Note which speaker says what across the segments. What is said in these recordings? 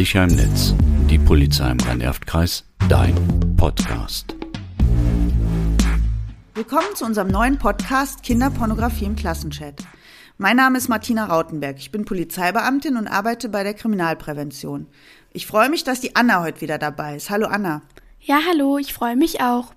Speaker 1: Sicher im Netz. Die Polizei im Rhein-Erft-Kreis. Dein Podcast.
Speaker 2: Willkommen zu unserem neuen Podcast Kinderpornografie im Klassenchat. Mein Name ist Martina Rautenberg. Ich bin Polizeibeamtin und arbeite bei der Kriminalprävention. Ich freue mich, dass die Anna heute wieder dabei ist. Hallo Anna.
Speaker 3: Ja, hallo, ich freue mich auch.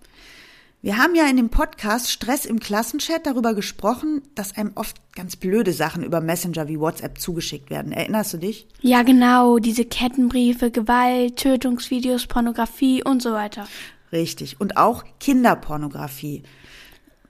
Speaker 2: Wir haben ja in dem Podcast Stress im Klassenchat darüber gesprochen, dass einem oft ganz blöde Sachen über Messenger wie WhatsApp zugeschickt werden. Erinnerst du dich?
Speaker 3: Ja, genau, diese Kettenbriefe, Gewalt, Tötungsvideos, Pornografie und so weiter.
Speaker 2: Richtig. Und auch Kinderpornografie.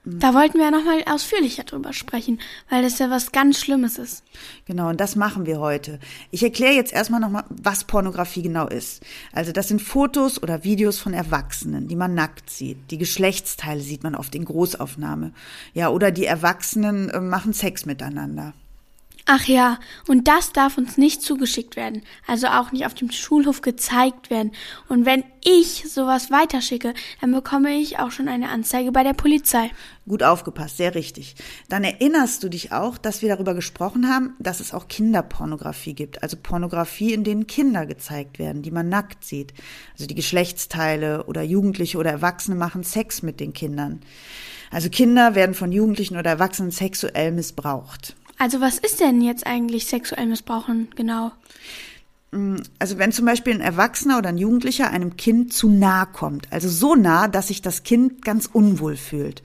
Speaker 3: Da wollten wir ja nochmal ausführlicher drüber sprechen, weil das ja was ganz Schlimmes ist.
Speaker 2: Genau, und das machen wir heute. Ich erkläre jetzt erstmal nochmal, was Pornografie genau ist. Also das sind Fotos oder Videos von Erwachsenen, die man nackt sieht. Die Geschlechtsteile sieht man oft in Großaufnahme. Ja, oder die Erwachsenen äh, machen Sex miteinander.
Speaker 3: Ach ja, und das darf uns nicht zugeschickt werden, also auch nicht auf dem Schulhof gezeigt werden. Und wenn ich sowas weiterschicke, dann bekomme ich auch schon eine Anzeige bei der Polizei.
Speaker 2: Gut aufgepasst, sehr richtig. Dann erinnerst du dich auch, dass wir darüber gesprochen haben, dass es auch Kinderpornografie gibt, also Pornografie, in denen Kinder gezeigt werden, die man nackt sieht. Also die Geschlechtsteile oder Jugendliche oder Erwachsene machen Sex mit den Kindern. Also Kinder werden von Jugendlichen oder Erwachsenen sexuell missbraucht.
Speaker 3: Also was ist denn jetzt eigentlich sexuell missbrauchen genau?
Speaker 2: Also wenn zum Beispiel ein Erwachsener oder ein Jugendlicher einem Kind zu nah kommt, also so nah, dass sich das Kind ganz unwohl fühlt.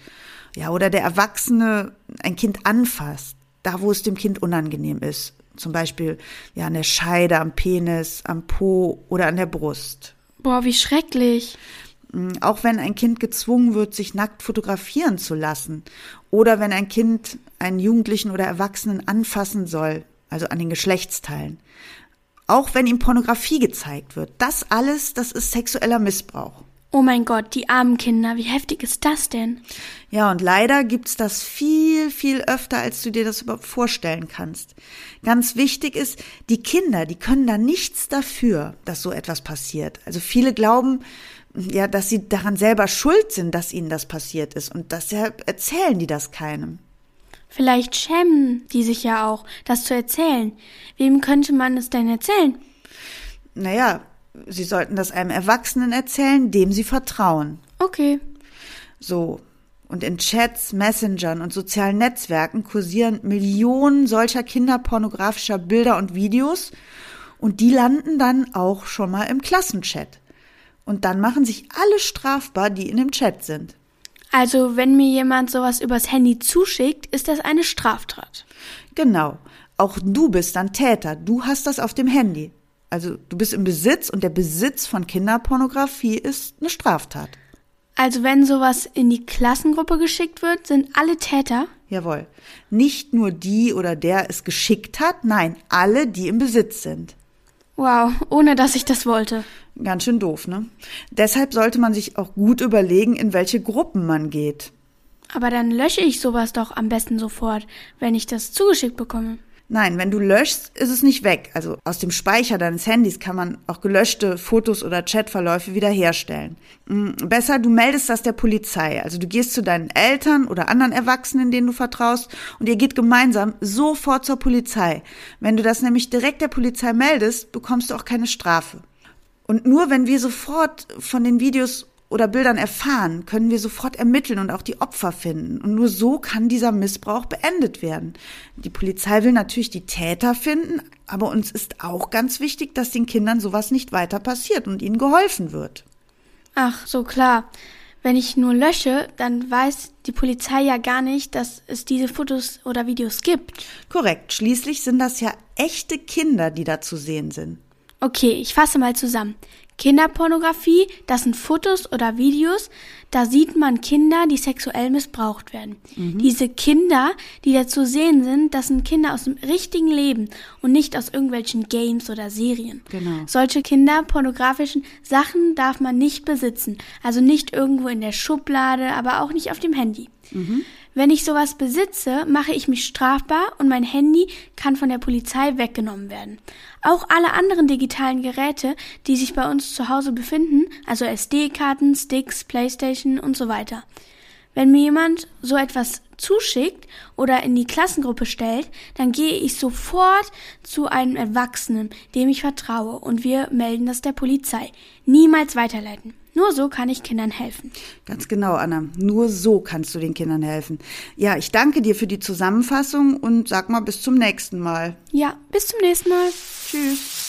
Speaker 2: Ja, oder der Erwachsene ein Kind anfasst, da wo es dem Kind unangenehm ist. Zum Beispiel ja an der Scheide, am Penis, am Po oder an der Brust.
Speaker 3: Boah, wie schrecklich.
Speaker 2: Auch wenn ein Kind gezwungen wird, sich nackt fotografieren zu lassen. Oder wenn ein Kind einen Jugendlichen oder Erwachsenen anfassen soll, also an den Geschlechtsteilen. Auch wenn ihm Pornografie gezeigt wird. Das alles, das ist sexueller Missbrauch.
Speaker 3: Oh mein Gott, die armen Kinder, wie heftig ist das denn?
Speaker 2: Ja, und leider gibt's das viel, viel öfter, als du dir das überhaupt vorstellen kannst. Ganz wichtig ist, die Kinder, die können da nichts dafür, dass so etwas passiert. Also viele glauben, ja, dass sie daran selber schuld sind, dass ihnen das passiert ist und deshalb erzählen die das keinem.
Speaker 3: Vielleicht schämen die sich ja auch, das zu erzählen. Wem könnte man es denn erzählen?
Speaker 2: Naja, sie sollten das einem Erwachsenen erzählen, dem sie vertrauen.
Speaker 3: Okay.
Speaker 2: So. Und in Chats, Messengern und sozialen Netzwerken kursieren Millionen solcher kinderpornografischer Bilder und Videos und die landen dann auch schon mal im Klassenchat. Und dann machen sich alle strafbar, die in dem Chat sind.
Speaker 3: Also, wenn mir jemand sowas übers Handy zuschickt, ist das eine Straftat.
Speaker 2: Genau. Auch du bist dann Täter. Du hast das auf dem Handy. Also, du bist im Besitz und der Besitz von Kinderpornografie ist eine Straftat.
Speaker 3: Also, wenn sowas in die Klassengruppe geschickt wird, sind alle Täter?
Speaker 2: Jawohl. Nicht nur die oder der es geschickt hat, nein, alle, die im Besitz sind.
Speaker 3: Wow, ohne dass ich das wollte.
Speaker 2: Ganz schön doof, ne? Deshalb sollte man sich auch gut überlegen, in welche Gruppen man geht.
Speaker 3: Aber dann lösche ich sowas doch am besten sofort, wenn ich das zugeschickt bekomme.
Speaker 2: Nein, wenn du löschst, ist es nicht weg. Also aus dem Speicher deines Handys kann man auch gelöschte Fotos oder Chatverläufe wiederherstellen. Besser, du meldest das der Polizei. Also du gehst zu deinen Eltern oder anderen Erwachsenen, denen du vertraust, und ihr geht gemeinsam sofort zur Polizei. Wenn du das nämlich direkt der Polizei meldest, bekommst du auch keine Strafe. Und nur wenn wir sofort von den Videos oder Bildern erfahren, können wir sofort ermitteln und auch die Opfer finden. Und nur so kann dieser Missbrauch beendet werden. Die Polizei will natürlich die Täter finden, aber uns ist auch ganz wichtig, dass den Kindern sowas nicht weiter passiert und ihnen geholfen wird.
Speaker 3: Ach, so klar. Wenn ich nur lösche, dann weiß die Polizei ja gar nicht, dass es diese Fotos oder Videos gibt.
Speaker 2: Korrekt. Schließlich sind das ja echte Kinder, die da zu sehen sind.
Speaker 3: Okay, ich fasse mal zusammen. Kinderpornografie, das sind Fotos oder Videos, da sieht man Kinder, die sexuell missbraucht werden. Mhm. Diese Kinder, die da zu sehen sind, das sind Kinder aus dem richtigen Leben und nicht aus irgendwelchen Games oder Serien.
Speaker 2: Genau.
Speaker 3: Solche kinderpornografischen Sachen darf man nicht besitzen. Also nicht irgendwo in der Schublade, aber auch nicht auf dem Handy. Mhm. Wenn ich sowas besitze, mache ich mich strafbar und mein Handy kann von der Polizei weggenommen werden. Auch alle anderen digitalen Geräte, die sich bei uns zu Hause befinden, also SD-Karten, Sticks, Playstation und so weiter. Wenn mir jemand so etwas zuschickt oder in die Klassengruppe stellt, dann gehe ich sofort zu einem Erwachsenen, dem ich vertraue, und wir melden das der Polizei. Niemals weiterleiten. Nur so kann ich Kindern helfen.
Speaker 2: Ganz genau, Anna. Nur so kannst du den Kindern helfen. Ja, ich danke dir für die Zusammenfassung und sag mal bis zum nächsten Mal.
Speaker 3: Ja, bis zum nächsten Mal. Tschüss.